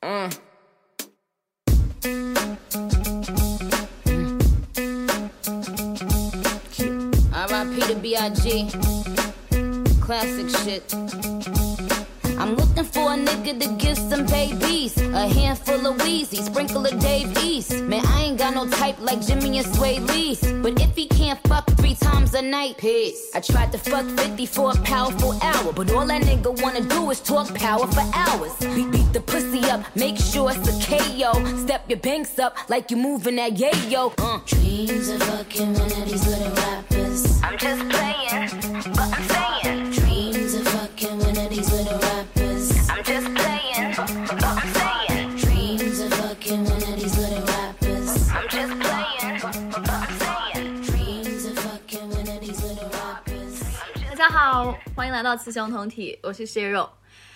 Uh. R.I.P. to B.I.G. Classic shit. I'm looking for a nigga to give some babies. A handful of Wheezy, sprinkle of Dave East. Man, I ain't got no type like Jimmy and Sway Lee. But if he can't fuck three times a night, peace. I tried to fuck 50 for a powerful hour. But all that nigga wanna do is talk power for hours. Beat, beat the pussy up, make sure it's a KO. Step your banks up like you moving that yayo. Uh. Dreams of fucking one of these little rappers. I'm just playing, 欢迎来到雌雄同体，我是蟹肉。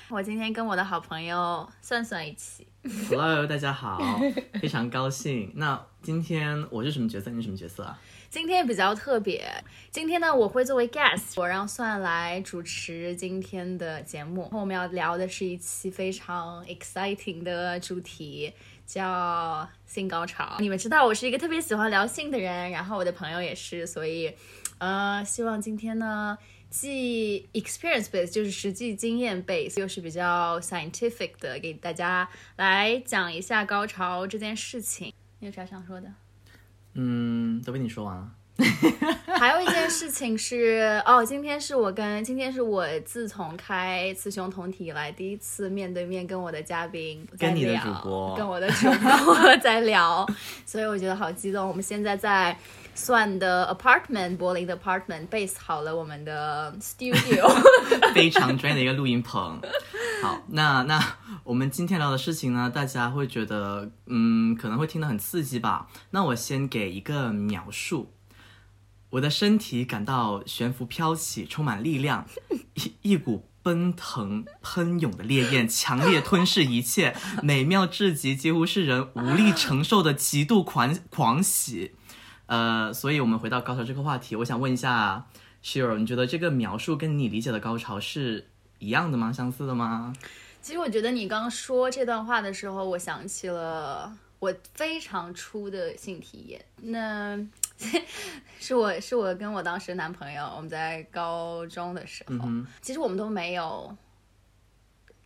我今天跟我的好朋友算算一起，Hello，大家好，非常高兴。那今天我是什么角色？你是什么角色啊？今天比较特别。今天呢，我会作为 guest，我让算来主持今天的节目。我们要聊的是一期非常 exciting 的主题，叫性高潮。你们知道我是一个特别喜欢聊性的人，然后我的朋友也是，所以呃，希望今天呢。既 experience base 就是实际经验 base，又是比较 scientific 的，给大家来讲一下高潮这件事情。你有啥想说的？嗯，都被你说完了。还有一件事情是，哦，今天是我跟今天是我自从开雌雄同体以来第一次面对面跟我的嘉宾在跟你的聊主播跟我的主播在聊，所以我觉得好激动。我们现在在算的 apartment 柏林的 apartment base 好了我们的 studio，非常专业的一个录音棚。好，那那我们今天聊的事情呢，大家会觉得，嗯，可能会听得很刺激吧？那我先给一个描述：我的身体感到悬浮飘起，充满力量，一一股奔腾喷涌的烈焰，强烈吞噬一切，美妙至极，几乎是人无力承受的极度狂狂喜。呃，所以我们回到高潮这个话题，我想问一下，Shir，你觉得这个描述跟你理解的高潮是一样的吗？相似的吗？其实我觉得你刚说这段话的时候，我想起了我非常初的性体验。那 是我是我跟我当时男朋友，我们在高中的时候，嗯其实我们都没有。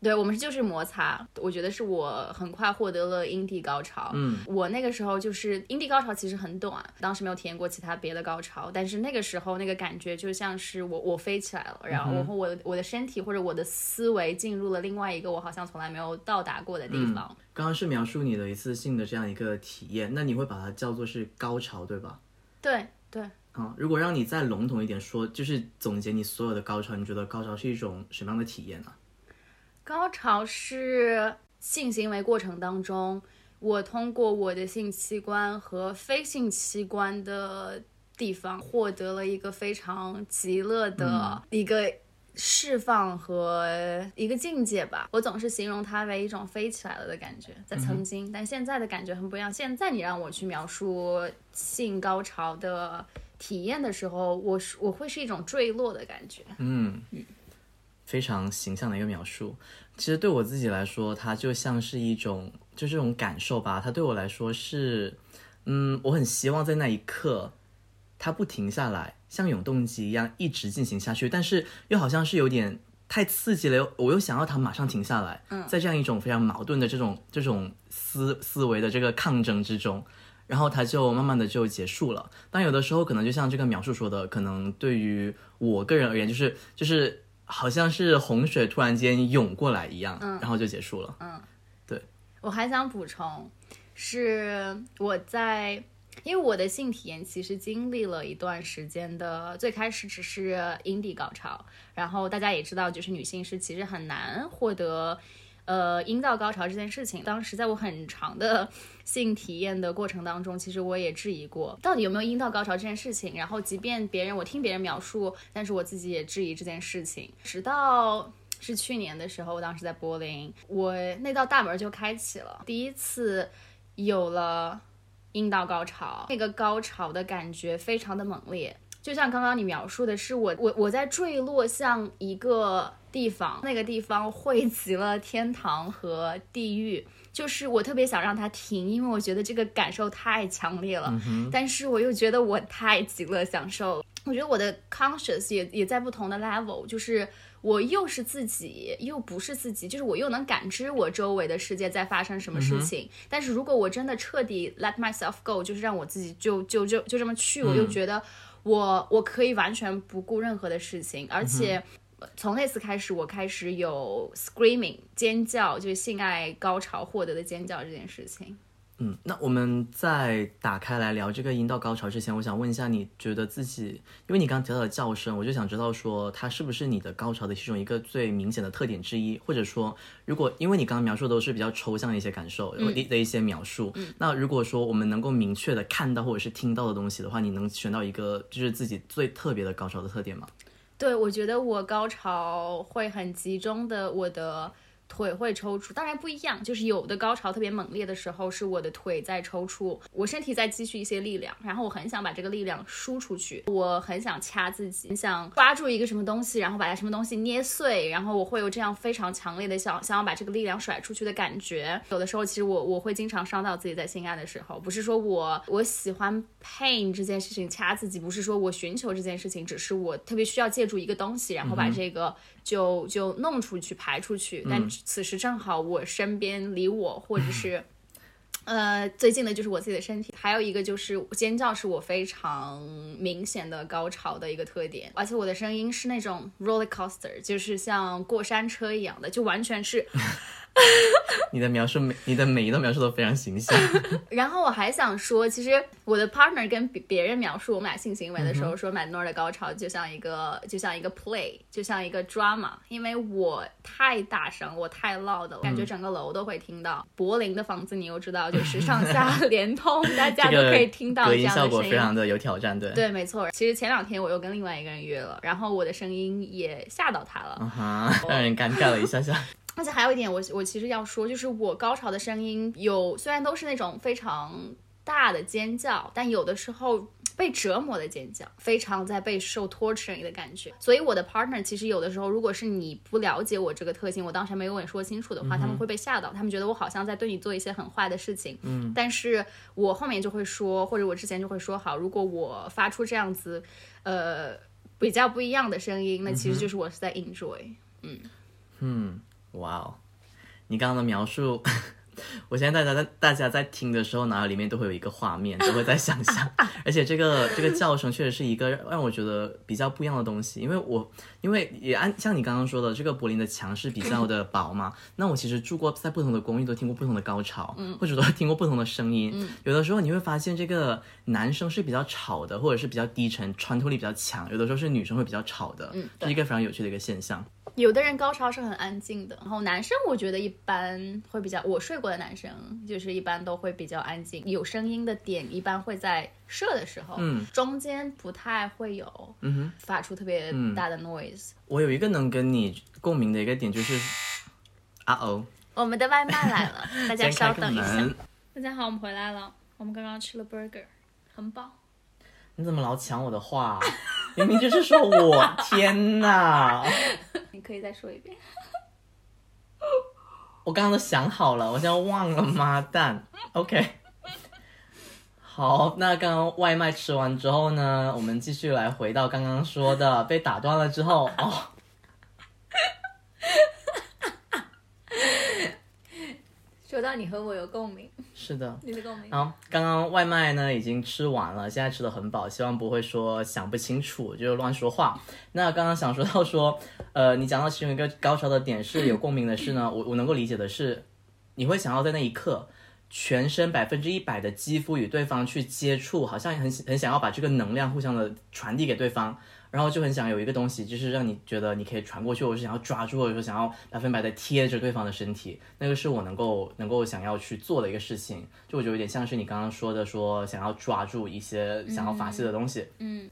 对我们就是摩擦，我觉得是我很快获得了阴蒂高潮。嗯，我那个时候就是阴蒂高潮其实很短，当时没有体验过其他别的高潮，但是那个时候那个感觉就像是我我飞起来了，然后我我的我的身体或者我的思维进入了另外一个我好像从来没有到达过的地方。刚刚是描述你的一次性的这样一个体验，那你会把它叫做是高潮，对吧？对对，啊，如果让你再笼统一点说，就是总结你所有的高潮，你觉得高潮是一种什么样的体验呢、高潮是性行为过程当中，我通过我的性器官和非性器官的地方获得了一个非常极乐的一个释放和一个境界吧。我总是形容它为一种飞起来了的感觉，在曾经，但现在的感觉很不一样。现在你让我去描述性高潮的体验的时候，我是我会是一种坠落的感觉。嗯，非常形象的一个描述。其实对我自己来说，它就像是一种，就这种感受吧。它对我来说是，嗯，我很希望在那一刻，它不停下来，像永动机一样一直进行下去，但是又好像是有点太刺激了，我又想要它马上停下来。嗯，在这样一种非常矛盾的这种这种思思维的这个抗争之中。然后它就慢慢的就结束了。但有的时候可能就像这个描述说的，可能对于我个人而言，就是就是好像是洪水突然间涌过来一样，然后就结束了。嗯，对我还想补充，是我在，因为我的性体验其实经历了一段时间的，最开始只是阴蒂高潮，然后大家也知道，就是女性是其实很难获得。呃，阴道高潮这件事情，当时在我很长的 性体验的过程当中，其实我也质疑过，到底有没有阴道高潮这件事情。然后，即便别人我听别人描述，但是我自己也质疑这件事情。直到是去年的时候，我当时在柏林，我那道大门就开启了，第一次有了阴道高潮，那个高潮的感觉非常的猛烈，就像刚刚你描述的是我我我在坠落向一个地方，那个地方汇集了天堂和地狱。就是我特别想让它停，因为我觉得这个感受太强烈了。但是我又觉得我太极乐享受了。我觉得我的 conscious 也也在不同的 level，就是我又是自己，又不是自己，就是我又能感知我周围的世界在发生什么事情。但是如果我真的彻底 let myself go，就是让我自己就就就就这么去，我又觉得我我可以完全不顾任何的事情，而且。从那次开始，我开始有 screaming 尖叫，就是性爱高潮获得的尖叫这件事情。嗯，那我们在打开来聊这个阴道高潮之前，我想问一下，你觉得自己，因为你刚刚提到的叫声，我就想知道说，它是不是你的高潮的其中一个最明显的特点之一？或者说，如果因为你刚刚描述都是比较抽象的一些感受的的一些描述，那如果说我们能够明确的看到或者是听到的东西的话，你能选到一个就是自己最特别的高潮的特点吗？对，我觉得我高潮会很集中的，我的。腿会抽搐，当然不一样，就是有的高潮特别猛烈的时候，是我的腿在抽搐，我身体在积蓄一些力量，然后我很想把这个力量输出去，我很想掐自己，很想抓住一个什么东西，然后把它什么东西捏碎，然后我会有这样非常强烈的想想要把这个力量甩出去的感觉。有的时候其实我我会经常伤到自己在性爱的时候，不是说我我喜欢 pain 这件事情掐自己，不是说我寻求这件事情，只是我特别需要借助一个东西，然后把这个。就就弄出去排出去，但此时正好我身边离我或者是，呃最近的就是我自己的身体。还有一个就是尖叫是我非常明显的高潮的一个特点，而且我的声音是那种 roller coaster，就是像过山车一样的，就完全是。你的描述每你的每一段描述都非常形象。然后我还想说，其实我的 partner 跟别别人描述我们俩性行为的时候，说 m a n o r 的高潮就像一个就像一个 play，就像一个 drama，因为我太大声，我太 loud 了，感觉整个楼都会听到。柏林的房子你又知道，就是上下 连通，大家都可以听到。隔音效果非常的有挑战，对对，没错。其实前两天我又跟另外一个人约了，然后我的声音也吓到他了，啊哈，让人尴尬了一下下。而且还有一点，我我其实要说，就是我高潮的声音有，虽然都是那种非常大的尖叫，但有的时候被折磨的尖叫，非常在被受 torturing 的感觉。所以我的 partner 其实有的时候，如果是你不了解我这个特性，我当时没有跟你说清楚的话，他们会被吓到，他们觉得我好像在对你做一些很坏的事情。嗯，但是我后面就会说，或者我之前就会说好，如果我发出这样子，呃，比较不一样的声音，那其实就是我是在 enjoy。嗯嗯。哇哦，你刚刚的描述，我现在大家在大家在听的时候，脑海里面都会有一个画面，都会在想象。而且这个这个叫声确实是一个让我觉得比较不一样的东西，因为我因为也按像你刚刚说的，这个柏林的墙是比较的薄嘛。那我其实住过在不同的公寓，都听过不同的高潮，嗯，或者都听过不同的声音。嗯，有的时候你会发现这个男生是比较吵的，或者是比较低沉，穿透力比较强；有的时候是女生会比较吵的，嗯，是一个非常有趣的一个现象。有的人高潮是很安静的，然后男生我觉得一般会比较，我睡过的男生就是一般都会比较安静，有声音的点一般会在射的时候，嗯，中间不太会有，嗯哼，发出特别大的 noise。我有一个能跟你共鸣的一个点就是，啊哦，我们的外卖来了，大家稍等一下。大家好，我们回来了，我们刚刚吃了 burger，很饱。你怎么老抢我的话？明明就是说我，天哪！你可以再说一遍。我刚刚都想好了，我现在忘了，妈蛋。OK。好，那刚刚外卖吃完之后呢，我们继续来回到刚刚说的，被打断了之后哦。说到你和我有共鸣，是的，你的共鸣。好，刚刚外卖呢已经吃完了，现在吃的很饱，希望不会说想不清楚就乱说话。那刚刚想说到说，呃，你讲到其中一个高潮的点是有共鸣的是呢，我我能够理解的是，你会想要在那一刻，全身百分之一百的肌肤与对方去接触，好像很很想要把这个能量互相的传递给对方。然后就很想有一个东西，就是让你觉得你可以传过去，或者是想要抓住，或者说想要百分百的贴着对方的身体，那个是我能够能够想要去做的一个事情。就我觉得有点像是你刚刚说的，说想要抓住一些想要发泄的东西。嗯，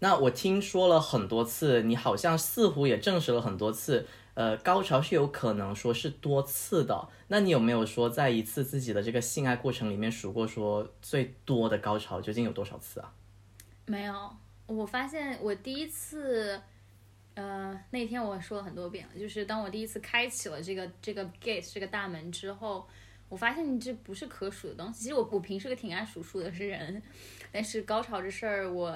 那我听说了很多次，你好像似乎也证实了很多次，呃，高潮是有可能说是多次的。那你有没有说在一次自己的这个性爱过程里面数过，说最多的高潮究竟有多少次啊？没有。我发现我第一次呃，那天我说了很多遍了，就是当我第一次开启了这个这个 gate 这个大门之后，我发现这不是可数的东西。其实我我平时个挺爱数数的是人，但是高潮这事儿我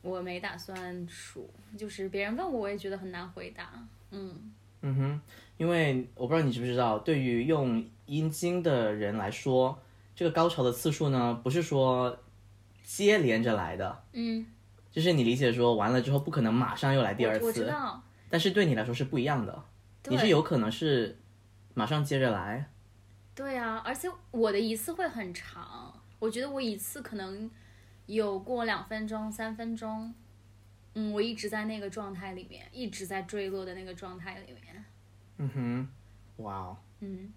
我没打算数，就是别人问我我也觉得很难回答。嗯嗯哼，因为我不知道你知不知道，对于用阴茎的人来说，这个高潮的次数呢，不是说接连着来的，嗯，就是你理解说完了之后不可能马上又来第二我我知次，道，但是对你来说是不一样的，你是有可能是马上接着来，对啊，而且我的一次会很长，我觉得我一次可能有过两分钟、三分钟，嗯，我一直在那个状态里面，一直在坠落的那个状态里面，嗯哼，哇哦。嗯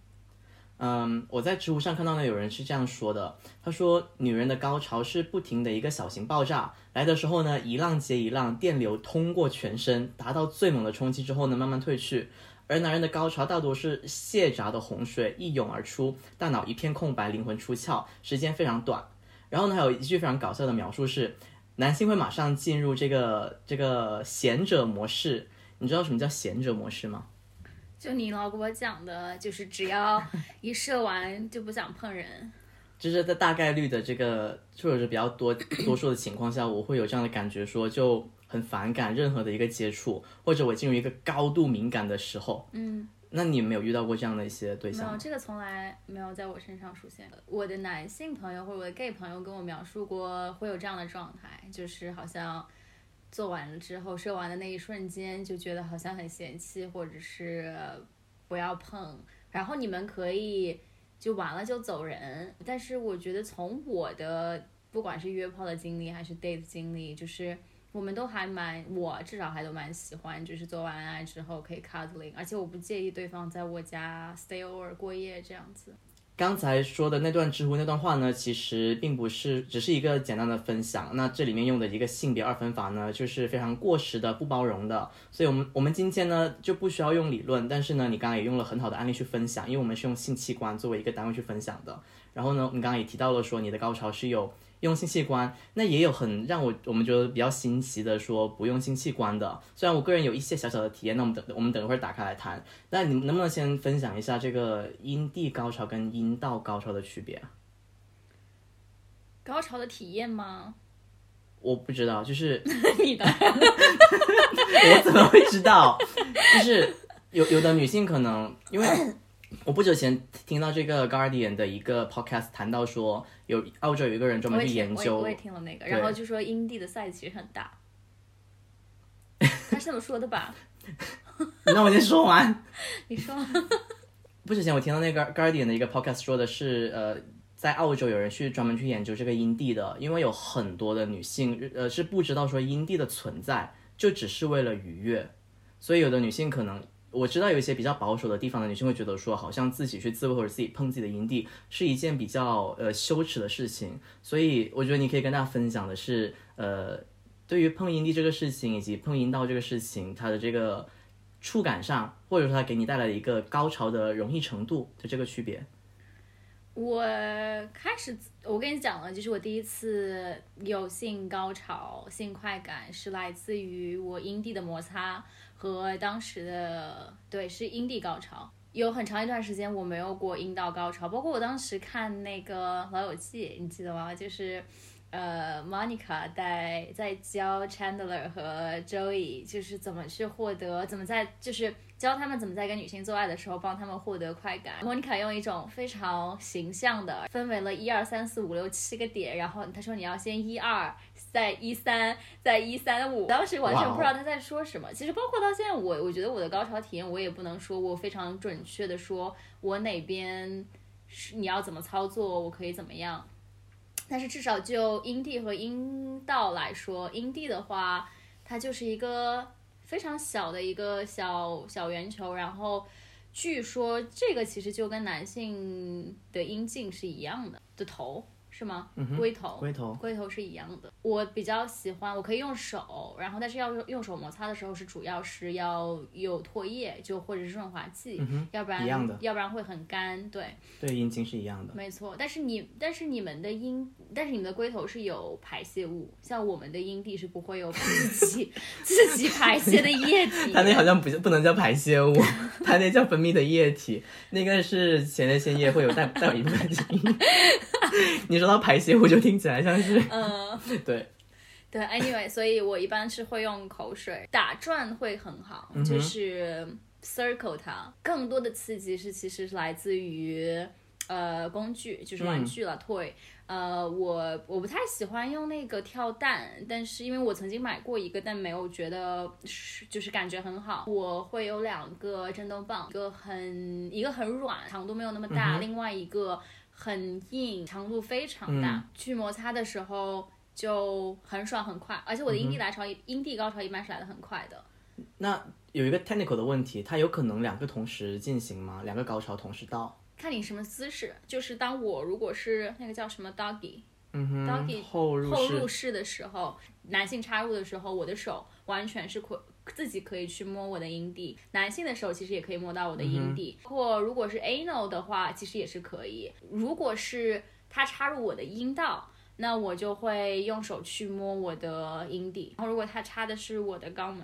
嗯，我在知乎上看到呢，有人是这样说的，他说女人的高潮是不停的一个小型爆炸，来的时候呢，一浪接一浪，电流通过全身，达到最猛的冲击之后呢，慢慢退去。而男人的高潮大多是泄闸的洪水一涌而出，大脑一片空白，灵魂出窍，时间非常短。然后呢，还有一句非常搞笑的描述是，男性会马上进入这个这个贤者模式。你知道什么叫贤者模式吗？就你老给我讲的，就是只要 一射完就不想碰人，就是在大概率的这个，或者是比较多 多数的情况下，我会有这样的感觉，说就很反感任何的一个接触，或者我进入一个高度敏感的时候。嗯，那你没有遇到过这样的一些对没有？这个从来没有在我身上出现。我的男性朋友或者我的 gay 朋友跟我描述过会有这样的状态，就是好像做完了之后，射完的那一瞬间就觉得好像很嫌弃，或者是不要碰，然后你们可以就完了就走人。但是我觉得从我的不管是约炮的经历还是 date 经历，就是。我们都还蛮，我至少还都蛮喜欢，就是做完爱之后可以 cuddling，而且我不介意对方在我家 stay over 过夜这样子。刚才说的那段知乎那段话呢，其实并不是只是一个简单的分享。那这里面用的一个性别二分法呢，就是非常过时的、不包容的。所以，我们我们今天呢就不需要用理论，但是呢，你刚刚也用了很好的案例去分享，因为我们是用性器官作为一个单位去分享的。然后呢，你刚刚也提到了说你的高潮是有用性器官，那也有很让我我们觉得比较新奇的说不用性器官的。虽然我个人有一些小小的体验，那我们等我们等一会儿打开来谈。那你能不能先分享一下这个阴蒂高潮跟阴道高潮的区别啊？高潮的体验吗？我不知道，就是 你的 我怎么会知道？就是有有的女性可能因为。我不久前听到这个 Guardian 的一个 podcast 谈到说，有澳洲有一个人专门去研究我也我也听了那个，然后就说阴蒂的 size 其实很大，他是这么说的吧？那我先说完。你说，不久前我听到那个 Guardian 的一个 podcast 说的是，呃，在澳洲有人去专门去研究这个阴蒂的，因为有很多的女性，呃，是不知道说阴蒂的存在，就只是为了愉悦，所以有的女性可能。我知道有一些比较保守的地方的女性会觉得说，好像自己去自慰或者自己碰自己的阴蒂是一件比较呃羞耻的事情，所以我觉得你可以跟大家分享的是，呃，对于碰阴蒂这个事情以及碰阴道这个事情，它的这个触感上，或者说它给你带来的一个高潮的容易程度的这个区别。我开始我跟你讲了，就是我第一次有性高潮、性快感是来自于我阴蒂的摩擦和当时的对是阴蒂高潮。有很长一段时间我没有过阴道高潮，包括我当时看那个《老友记》，你记得吗？就是。呃，Monica 在在教 Chandler 和 Joey，就是怎么去获得，怎么在就是教他们怎么在跟女性做爱的时候帮他们获得快感。Monica 用一种非常形象的分为了一二三四五六七个点，然后他说你要先一二，再一三，再一三五。当时完全不知道他在说什么。其实包括到现在，我我觉得我的高潮体验，我也不能说我非常准确的说我哪边是你要怎么操作，我可以怎么样。但是至少就阴蒂和阴道来说，阴蒂的话，它就是一个非常小的一个小小圆球，然后据说这个其实就跟男性的阴茎是一样的的头。是吗？龟头，龟头龟头是一样的。我比较喜欢，我可以用手，然后但是要用用手摩擦的时候是主要是要有唾液，就或者是润滑剂，要不然嗯一样的要不然会很干。对，对阴茎是一样的。没错。但是你但是你们的阴，但是你们的龟头是有排泄物，像我们的阴蒂是不会有自己 自己排泄的液体。它那好像不不能叫排泄物，它那叫分泌的液体，那个是前列腺液会有带带有一部分。你说到排泄物就听起来像是，嗯。对，对，anyway，所以我一般是会用口水打转会很好，嗯就是 circle 它。更多的刺激是其实是来自于呃工具，就是玩具了、toy。呃，我我不太喜欢用那个跳蛋，但是因为我曾经买过一个，但没有觉得是就是感觉很好。我会有两个震动棒，一个很一个很软，长度没有那么大，另外一个很硬，强度非常大。去摩擦的时候就很爽很快，而且我的阴蒂来潮、阴蒂高潮一般是来的很快的。那有一个 technical 的问题，它有可能两个同时进行吗？两个高潮同时到？看你什么姿势，就是当我如果是那个叫什么 doggy，嗯哼 Doggy 后入式后入式的时候，男性插入的时候，我的手完全是可自己可以去摸我的阴蒂，男性的时候其实也可以摸到我的阴蒂。括如果是 anal 的话，其实也是可以。如果是他插入我的阴道。那我就会用手去摸我的阴蒂，然后如果他插的是我的肛门，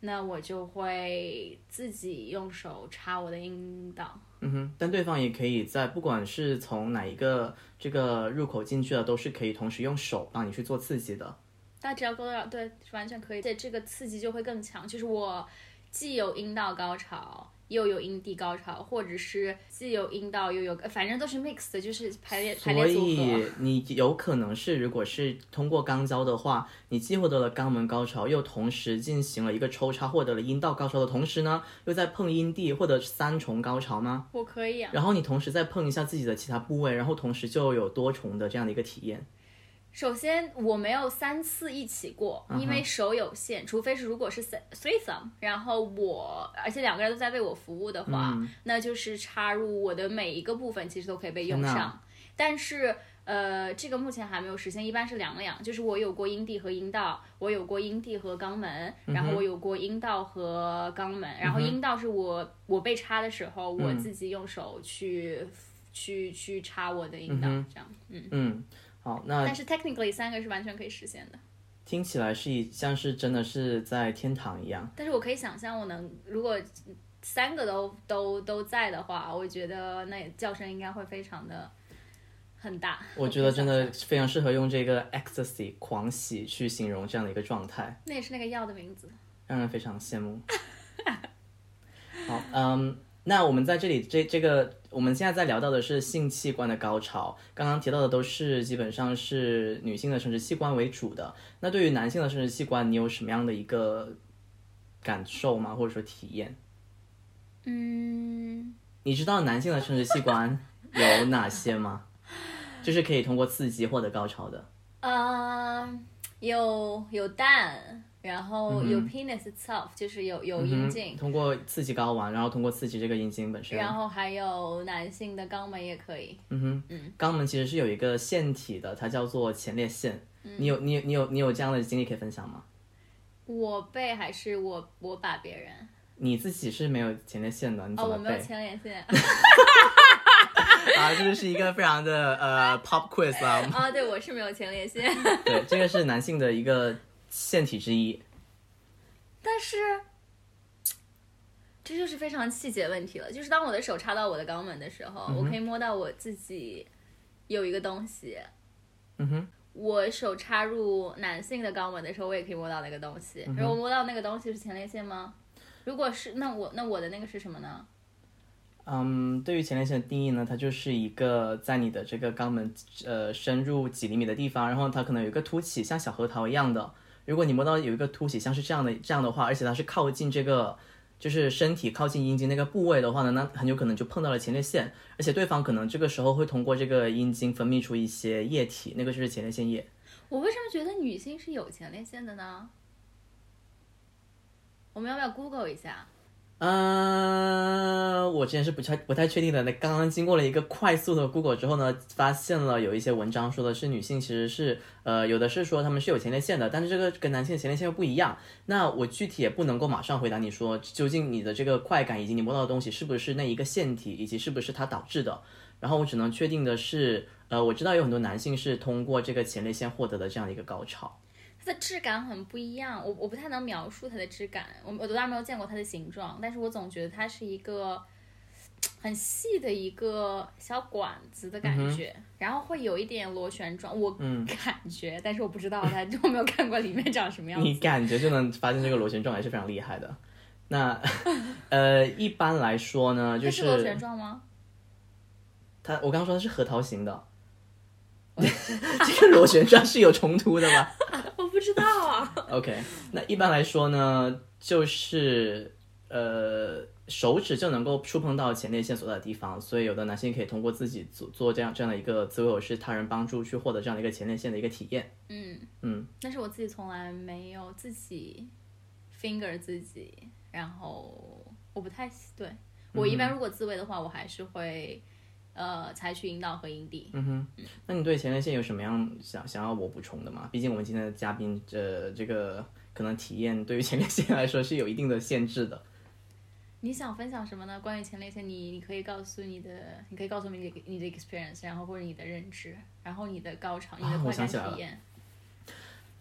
那我就会自己用手插我的阴道。嗯哼，但对方也可以在不管是从哪一个这个入口进去的，都是可以同时用手帮你去做刺激的。大家只要勾到，对，完全可以。对，这个刺激就会更强。就是我既有阴道高潮，又有阴蒂高潮，或者是既有阴道又有，反正都是 mix 的，就是排列排所列组以。你有可能是，如果是通过肛交的话，你既获得了肛门高潮，又同时进行了一个抽插，获得了阴道高潮的同时呢，又在碰阴蒂，获得三重高潮吗？我可以啊。然后你同时再碰一下自己的其他部位，然后同时就有多重的这样的一个体验。首先，我没有三次一起过，因为手有限，除非是如果是 th- threesome，然后我而且两个人都在为我服务的话，那就是插入我的每一个部分，其实都可以被用上。但是呃，这个目前还没有实现，一般是两两，就是我有过阴蒂和阴道，我有过阴蒂和肛门，然后我有过阴道和肛门，然后阴道是我我被插的时候，我自己用手去去去插我的阴道，这样，嗯。嗯，好，那但是 technically 三个是完全可以实现的。听起来是一像是真的是在天堂一样。但是我可以想象，我能如果三个都都都在的话，我觉得那叫声应该会非常的很大。我觉得真的非常适合用这个 ecstasy 狂喜去形容这样的一个状态。那也是那个药的名字。让人非常羡慕。好，嗯，那我们在这里这这个我们现在在聊到的是性器官的高潮，刚刚提到的都是基本上是女性的生殖器官为主的。那对于男性的生殖器官，你有什么样的一个感受吗？或者说体验？嗯，你知道男性的生殖器官有哪些吗？就是可以通过刺激获得高潮的。嗯，有有蛋，然后有 penis itself，、就是有有阴茎，嗯通过刺激睾丸，然后通过刺激这个阴茎本身。然后还有男性的肛门也可以。嗯哼，嗯肛门其实是有一个腺体的，它叫做前列腺。嗯你有你有你有你有这样的经历可以分享吗？我被还是我我把别人？你自己是没有前列腺的，你怎哦，我没有？前列腺。啊，这个是一个非常的呃 pop quiz 啊。啊，对，我是没有前列腺。对，这个是男性的一个腺体之一。但是，这就是非常细节问题了。就是当我的手插到我的肛门的时候，嗯我可以摸到我自己有一个东西。嗯哼，我手插入男性的肛门的时候，我也可以摸到那个东西。嗯然后我摸到那个东西是前列腺吗？如果是，那我那我的那个是什么呢？嗯，对于前列腺的定义呢，它就是一个在你的这个肛门呃深入几厘米的地方，然后它可能有一个凸起，像小核桃一样的。如果你摸到有一个凸起，像是这样的这样的话，而且它是靠近这个就是身体靠近阴茎那个部位的话呢，那很有可能就碰到了前列腺，而且对方可能这个时候会通过这个阴茎分泌出一些液体，那个就是前列腺液。我为什么觉得女性是有前列腺的呢？我们要不要 Google 一下？呃，我之前是不太不太确定的。那刚刚经过了一个快速的 Google 之后呢，发现了有一些文章说的是女性其实是呃有的是说她们是有前列腺的，但是这个跟男性的前列腺又不一样。那我具体也不能够马上回答你说究竟你的这个快感以及你摸到的东西是不是那一个腺体，以及是不是它导致的。然后我只能确定的是，呃，我知道有很多男性是通过这个前列腺获得的这样的一个高潮。它的质感很不一样，我我不太能描述它的质感，我我当然没有见过它的形状，但是我总觉得它是一个很细的一个小管子的感觉，然后会有一点螺旋状，我感觉，但是我不知道它，我没有看过里面长什么样子。你感觉 就能发现这个螺旋状还是非常厉害的。那 呃，一般来说呢，就是螺旋状吗？它我刚刚说的是核桃形的，这个螺旋状是有冲突的吗？我不知道啊。OK，那一般来说呢，就是呃手指就能够触碰到前列腺所在的地方，所以有的男性可以通过自己做做这样这样的一个自慰或是他人帮助去获得这样的一个前列腺的一个体验。嗯嗯，但是我自己从来没有自己 finger 自己，然后我不太对我一般如果自慰的话，我还是会。呃，采取引导和营地。嗯哼，那你对前列腺有什么样想想要我补充的吗？毕竟我们今天的嘉宾，呃，这个可能体验对于前列腺来说是有一定的限制的。你想分享什么呢？关于前列腺，你你可以告诉你的，你可以告诉我们你的你的 experience，然后或者你的认知，然后你的高潮，你的快感体验。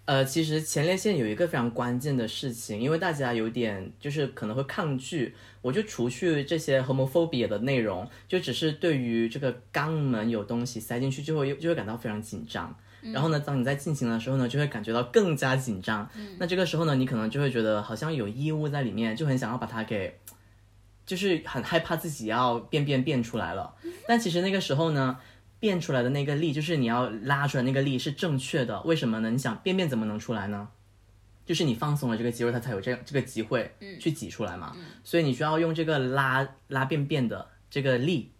呃，其实前列腺有一个非常关键的事情，因为大家有点就是可能会抗拒，我就除去这些 homophobia 的内容，就只是对于这个肛门有东西塞进去就会就会感到非常紧张。然后呢，当你在进行的时候呢，就会感觉到更加紧张。那这个时候呢，你可能就会觉得好像有异物在里面，就很想要把它给，就是很害怕自己要便便便出来了。但其实那个时候呢。变出来的那个力，就是你要拉出来那个力是正确的。为什么呢？你想便便怎么能出来呢？就是你放松了这个肌肉，它才有这这个机会去挤出来嘛。所以你需要用这个拉拉便便的这个力，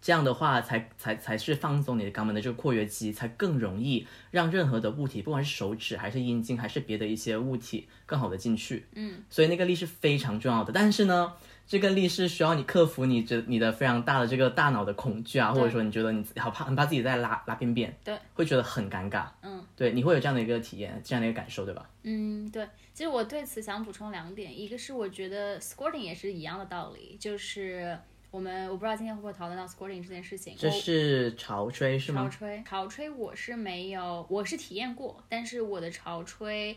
这样的话才才才是放松你的肛门的这个括约肌，才更容易让任何的物体，不管是手指还是阴茎还是别的一些物体，更好的进去。嗯，所以那个力是非常重要的。但是呢。这个力是需要你克服你这你的非常大的这个大脑的恐惧啊，或者说你觉得你好怕很怕自己在拉拉便便，对，会觉得很尴尬，嗯，对，你会有这样的一个体验，这样的一个感受，对吧？嗯，对，其实我对此想补充两点，一个是我觉得 squirting 也是一样的道理，就是我们我不知道今天会不会讨论到 squirting 这件事情，这是潮吹是吗？潮吹，潮吹我是没有，我是体验过，但是我的潮吹，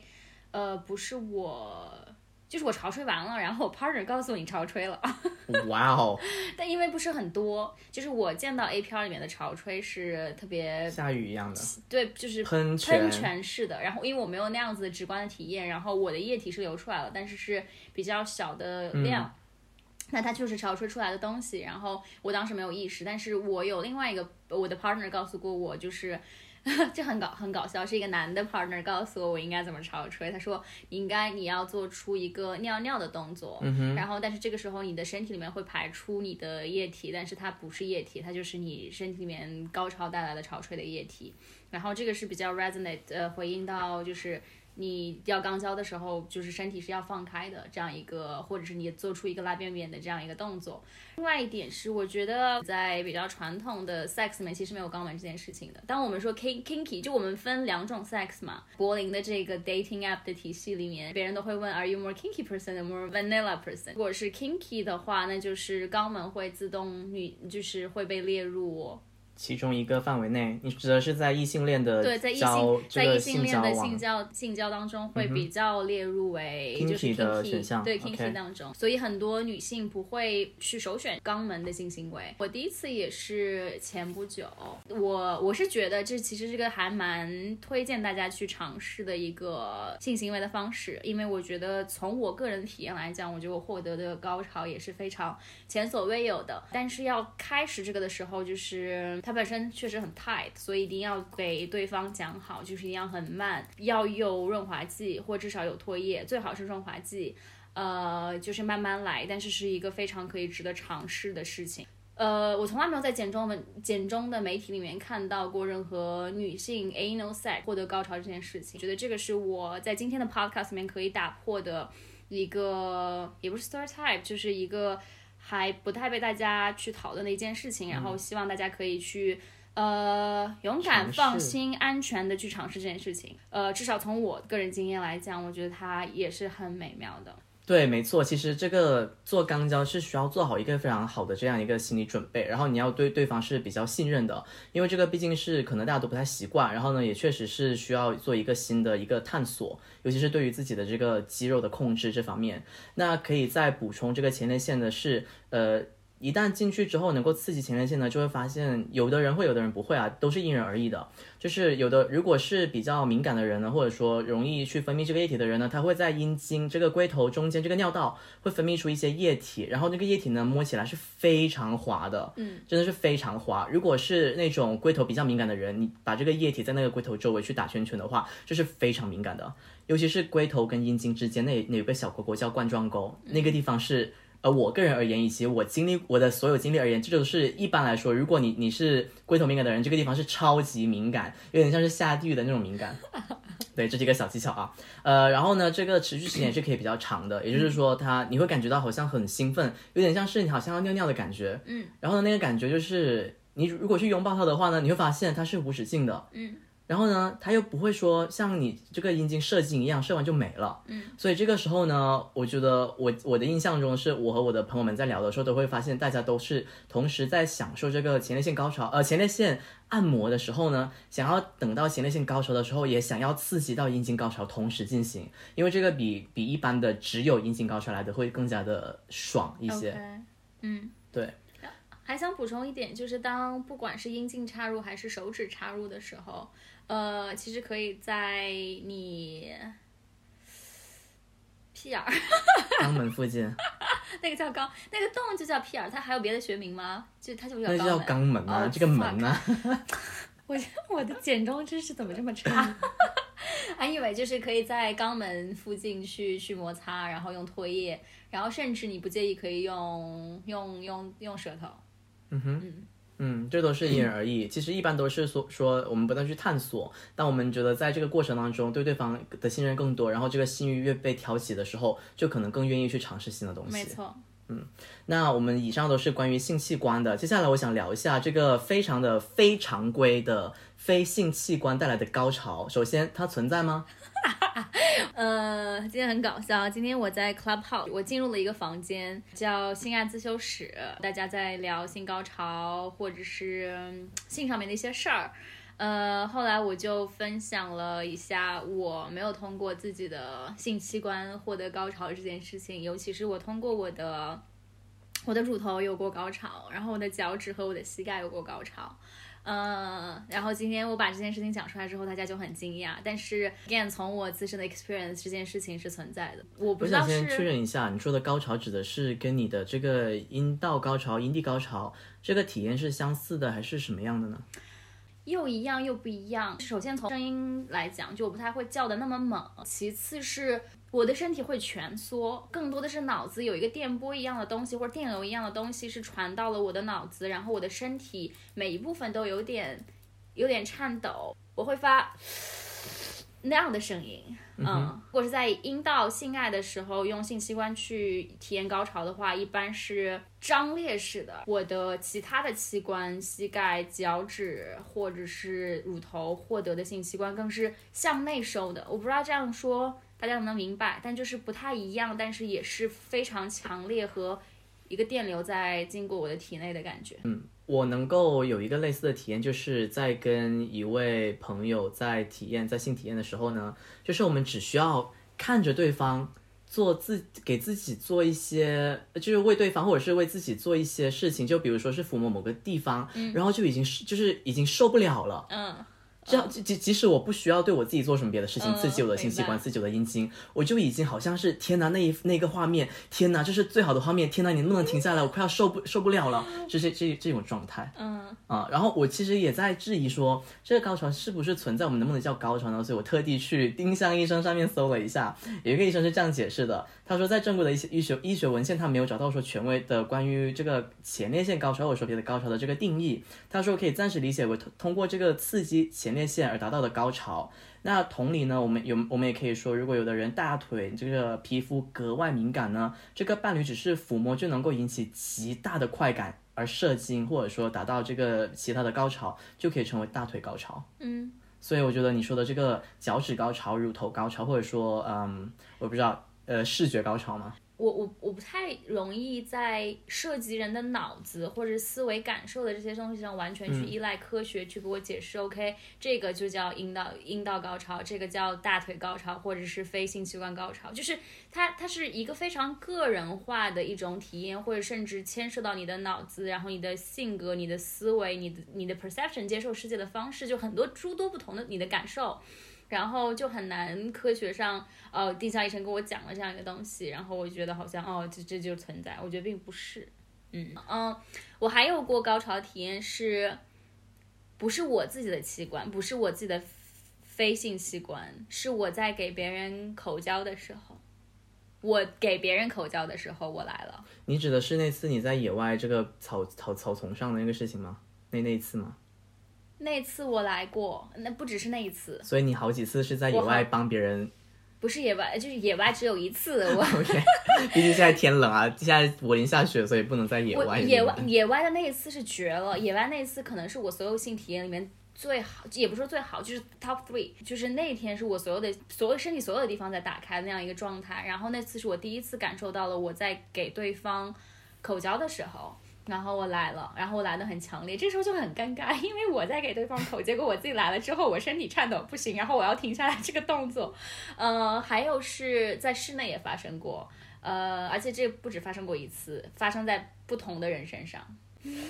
呃，不是我。就是我潮吹完了，然后我 partner 告诉我你潮吹了。哇哦！但因为不是很多，就是我见到 A 片里面的潮吹是特别下雨一样的，对，就是喷喷泉式的。然后因为我没有那样子直观的体验，然后我的液体是流出来了，但是是比较小的量，那它就是潮吹出来的东西。然后我当时没有意识，但是我有另外一个我的 partner 告诉过我，就是。这很搞很搞笑，是一个男的 partner 告诉我我应该怎么潮吹。他说应该你要做出一个尿尿的动作，然后但是这个时候你的身体里面会排出你的液体，但是它不是液体，它就是你身体里面高潮带来的潮吹的液体。然后这个是比较 resonate 呃回应到就是。你要肛交的时候，就是身体是要放开的，这样一个，或者是你做出一个拉便便的这样一个动作。另外一点是，我觉得在比较传统的 sex 里面，其实没有肛门这件事情的。当我们说 kinky，就我们分两种 sex 嘛。柏林的这个 dating app 的体系里面，别人都会问 Are you more kinky person or more vanilla person？如果是 kinky 的话，那就是肛门会自动女，就是会被列入。其中一个范围内，你指的是在异性恋的对，在异性在异性恋的性交性交当中会比较列入为就是 kinky 对 kinky 当中，所以很多女性不会去首选肛门的性行为。我第一次也是前不久，我我是觉得这其实是个还蛮推荐大家去尝试的一个性行为的方式，因为我觉得从我个人体验来讲，我觉得我获得的高潮也是非常前所未有的。但是要开始这个的时候，就是。它本身确实很 tight，所以一定要给对方讲好，就是一定要很慢，要有润滑剂或至少有唾液，最好是润滑剂，呃，就是慢慢来，但是是一个非常可以值得尝试的事情。呃，我从来没有在简中文简中的媒体里面看到过任何女性 anal sex 获得高潮这件事情，觉得这个是我在今天的 podcast 里面可以打破的。一个也不是 stereotype，就是一个还不太被大家去讨论的一件事情，然后希望大家可以去。呃，勇敢、放心、安全的去尝试这件事情。呃，至少从我个人经验来讲，我觉得它也是很美妙的。对，没错，其实这个做肛交是需要做好一个非常好的这样一个心理准备，然后你要对对方是比较信任的，因为这个毕竟是可能大家都不太习惯，然后呢，也确实是需要做一个新的一个探索，尤其是对于自己的这个肌肉的控制这方面。那可以再补充这个前列腺的是，呃。一旦进去之后能够刺激前列腺呢，就会发现有的人会，有的人不会啊，都是因人而异的。就是有的，如果是比较敏感的人呢，或者说容易去分泌这个液体的人呢，他会在阴茎这个龟头中间这个尿道会分泌出一些液体，然后那个液体呢摸起来是非常滑的，嗯，真的是非常滑。如果是那种龟头比较敏感的人，你把这个液体在那个龟头周围去打圈圈的话，这是非常敏感的，尤其是龟头跟阴茎之间那那有个小沟沟叫冠状沟，那个地方是。呃，我个人而言，以及我经历我的所有经历而言，这就是一般来说，如果你你是龟头敏感的人，这个地方是超级敏感，有点像是下地狱的那种敏感。对，这是一个小技巧啊。呃，然后呢，这个持续时间也是可以比较长的，也就是说，它你会感觉到好像很兴奋，有点像是你好像要尿尿的感觉。嗯。然后呢，那个感觉就是你如果去拥抱它的话呢，你会发现它是无止境的。嗯。然后呢，它又不会说像你这个阴茎射精一样，射完就没了。嗯，所以这个时候呢，我觉得我我的印象中是我和我的朋友们在聊的时候，都会发现大家都是同时在享受这个前列腺高潮，呃，前列腺按摩的时候呢，想要等到前列腺高潮的时候，也想要刺激到阴茎高潮同时进行，因为这个比比一般的只有阴茎高潮来的会更加的爽一些。嗯，对。还想补充一点，就是当不管是阴茎插入还是手指插入的时候。呃，其实可以在你屁眼儿，肛门附近，那个叫肛，那个洞就叫屁眼儿，它还有别的学名吗？就它就叫那叫肛门啊，这个门呢？我我的简中知识怎么这么差？还以为就是可以在肛门附近去去摩擦，然后用唾液，然后甚至你不介意可以用用用用舌头。嗯哼。嗯。嗯，这都是因人而异。其实一般都是说说我们不断去探索，但我们觉得在这个过程当中对对方的信任更多，然后这个信誉越被挑起的时候，就可能更愿意去尝试新的东西。没错。嗯，那我们以上都是关于性器官的。接下来我想聊一下这个非常的非常规的非性器官带来的高潮。首先，它存在吗？呃，今天很搞笑。今天我在 Clubhouse，我进入了一个房间，叫性爱自修室，大家在聊性高潮或者是性上面的一些事儿。呃，后来我就分享了一下我没有通过自己的性器官获得高潮这件事情，尤其是我通过我的我的乳头有过高潮，然后我的脚趾和我的膝盖有过高潮。嗯，然后今天我把这件事情讲出来之后，大家就很惊讶。但是，again，从我自身的 experience，这件事情是存在的。我不知道是。我想先确认一下，你说的高潮指的是跟你的这个阴道高潮、阴蒂高潮这个体验是相似的，还是什么样的呢？又一样又不一样。首先从声音来讲，就我不太会叫的那么猛。其次是。我的身体会蜷缩，更多的是脑子有一个电波一样的东西，或者电流一样的东西是传到了我的脑子，然后我的身体每一部分都有点有点颤抖，我会发那样的声音。嗯，如果是在阴道性爱的时候用性器官去体验高潮的话，一般是张裂式的。我的其他的器官，膝盖、脚趾或者是乳头获得的性器官更是向内收的。我不知道这样说。大家能不能明白？但就是不太一样，但是也是非常强烈和一个电流在经过我的体内的感觉。嗯，我能够有一个类似的体验，就是在跟一位朋友在体验在性体验的时候呢，就是我们只需要看着对方做自给自己做一些，就是为对方或者是为自己做一些事情，就比如说是抚摸某个地方，然后就已经是就是已经受不了了。嗯。这样即即即使我不需要对我自己做什么别的事情，刺激我的性器官，刺激我的阴茎，我就已经好像是天哪，那一那个画面，天哪，这是最好的画面，天哪，你能不能停下来？我快要受不受不了了，就是这这种状态。嗯啊，然后我其实也在质疑说，这个高潮是不是存在？我们能不能叫高潮呢？所以我特地去丁香医生上面搜了一下，有一个医生是这样解释的。他他说在正规的一些医学医学文献，他没有找到说权威的关于这个前列腺高潮或者说别的高潮的这个定义。他说可以暂时理解为通通过这个刺激前列腺而达到的高潮。那同理呢，我们有我们也可以说，如果有的人大腿这个皮肤格外敏感呢，这个伴侣只是抚摸就能够引起极大的快感，而射精或者说达到这个其他的高潮，就可以成为大腿高潮。嗯，所以我觉得你说的这个脚趾高潮、乳头高潮，或者说嗯，我不知道，呃，视觉高潮吗？我我我不太容易在涉及人的脑子或者思维感受的这些东西上完全去依赖科学去给我解释。OK，这个就叫阴道阴道高潮，这个叫大腿高潮，或者是非性器官高潮，就是它它是一个非常个人化的一种体验，或者甚至牵涉到你的脑子，然后你的性格、你的思维、你的你的 perception 接受世界的方式，就很多诸多不同的你的感受。然后就很难科学上，呃，丁香医生跟我讲了这样一个东西，然后我觉得好像哦，这这就存在，我觉得并不是，嗯嗯，我还有过高潮体验是，不是我自己的器官，不是我自己的非性器官，是我在给别人口交的时候，我给别人口交的时候我来了，你指的是那次你在野外这个草草草丛上的那个事情吗？那那一次吗？那次我来过，那不只是那一次，所以你好几次是在野外帮别人，不是野外，就是野外只有一次。我 OK，毕竟现在天冷啊，现在柏林下雪，所以不能在野外。野外野外的那一次是绝了，野外那一次可能是我所有性体验里面最好，也不是说最好，就是 top three，就是那天是我所有的所有身体所有的地方在打开那样一个状态，然后那次是我第一次感受到了我在给对方口交的时候。然后我来了，然后我来的很强烈，这时候就很尴尬，因为我在给对方口，结果我自己来了之后，我身体颤抖不行，然后我要停下来这个动作。呃，还有是在室内也发生过，呃，而且这不止发生过一次，发生在不同的人身上。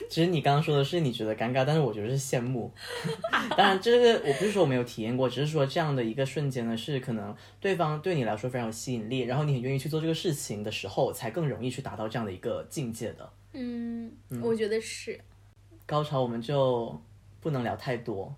其实你刚刚说的是你觉得尴尬，但是我觉得是羡慕。当然，这个我不是说我没有体验过，只是说这样的一个瞬间呢，是可能对方对你来说非常有吸引力，然后你很愿意去做这个事情的时候，才更容易去达到这样的一个境界的。嗯，我觉得是。高潮我们就不能聊太多，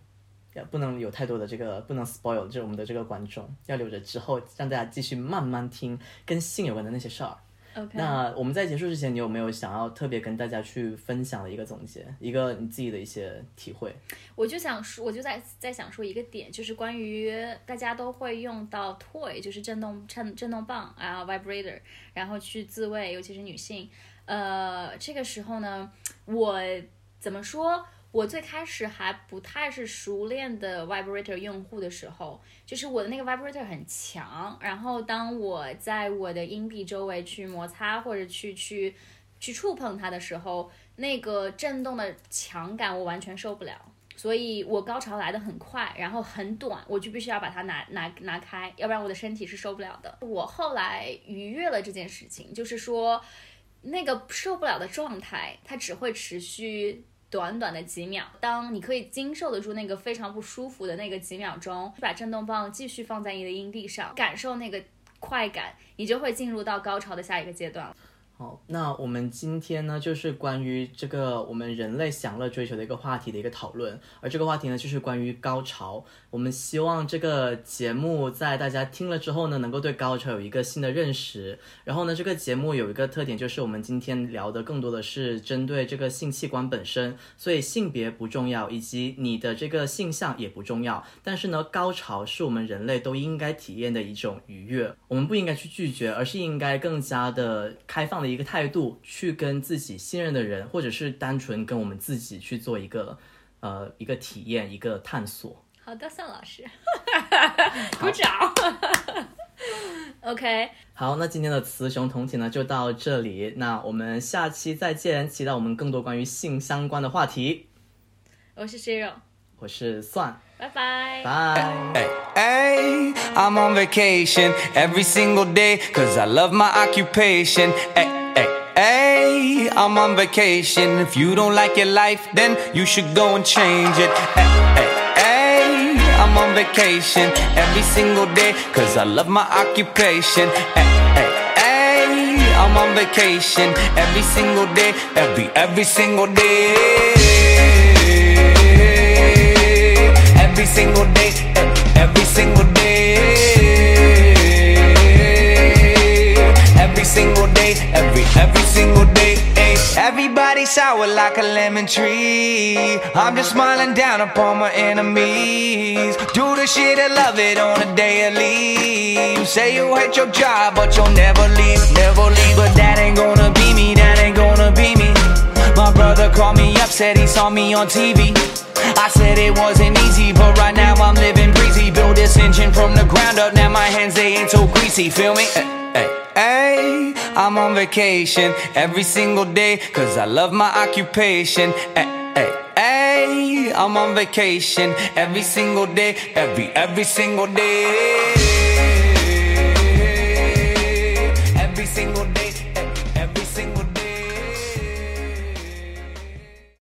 也不能有太多的这个，不能 spoil，就是我们的这个观众要留着之后让大家继续慢慢听跟性有关的那些事儿。OK。那我们在结束之前，你有没有想要特别跟大家去分享的一个总结，一个你自己的一些体会？我就想说，我就在在想说一个点，就是关于大家都会用到 toy，就是震动震震动棒啊，vibrator，然后去自慰，尤其是女性。呃，这个时候呢，我怎么说？我最开始还不太是熟练的 vibrator 用户的时候，就是我的那个 vibrator 很强，然后当我在我的阴蒂周围去摩擦或者去去去触碰它的时候，那个震动的强感我完全受不了，所以我高潮来的很快，然后很短，我就必须要把它拿拿拿开，要不然我的身体是受不了的。我后来逾越了这件事情，就是说。那个受不了的状态，它只会持续短短的几秒。当你可以经受得住那个非常不舒服的那个几秒钟，把震动棒继续放在你的阴蒂上，感受那个快感，你就会进入到高潮的下一个阶段了。好，那我们今天呢，就是关于这个我们人类享乐追求的一个话题的一个讨论，而这个话题呢，就是关于高潮。我们希望这个节目在大家听了之后呢，能够对高潮有一个新的认识。然后呢，这个节目有一个特点，就是我们今天聊的更多的是针对这个性器官本身，所以性别不重要，以及你的这个性向也不重要。但是呢，高潮是我们人类都应该体验的一种愉悦，我们不应该去拒绝，而是应该更加的开放。一个态度去跟自己信任的人，或者是单纯跟我们自己去做一个呃一个体验，一个探索。好的，宋老师，鼓掌。OK，好，那今天的雌雄同体呢就到这里，那我们下期再见，期待我们更多关于性相关的话题。我是 Zero，我是蒜。Bye bye. Bye. Hey, hey, I'm on vacation every single day cause I love my occupation. Hey, hey, hey, I'm on vacation. If you don't like your life, then you should go and change it. Hey, hey, hey, I'm on vacation every single day cause I love my occupation. Hey, hey, hey, I'm on vacation every single day, every, every single day every single day, every single day. Every single day, every, every single day. Everybody sour like a lemon tree. I'm just smiling down upon my enemies. Do the shit I love it on a daily. You say you hate your job, but you'll never leave, never leave. But that ain't gonna be me, that ain't gonna be me. My brother called me up, said he saw me on TV. I said it wasn't easy, but right now I'm living breezy. Build this engine from the ground up, now my hands they ain't so greasy. Feel me? Hey, hey, hey. I'm on vacation every single day, cause I love my occupation. Hey, hey, hey. I'm on vacation every single day, every, every single day.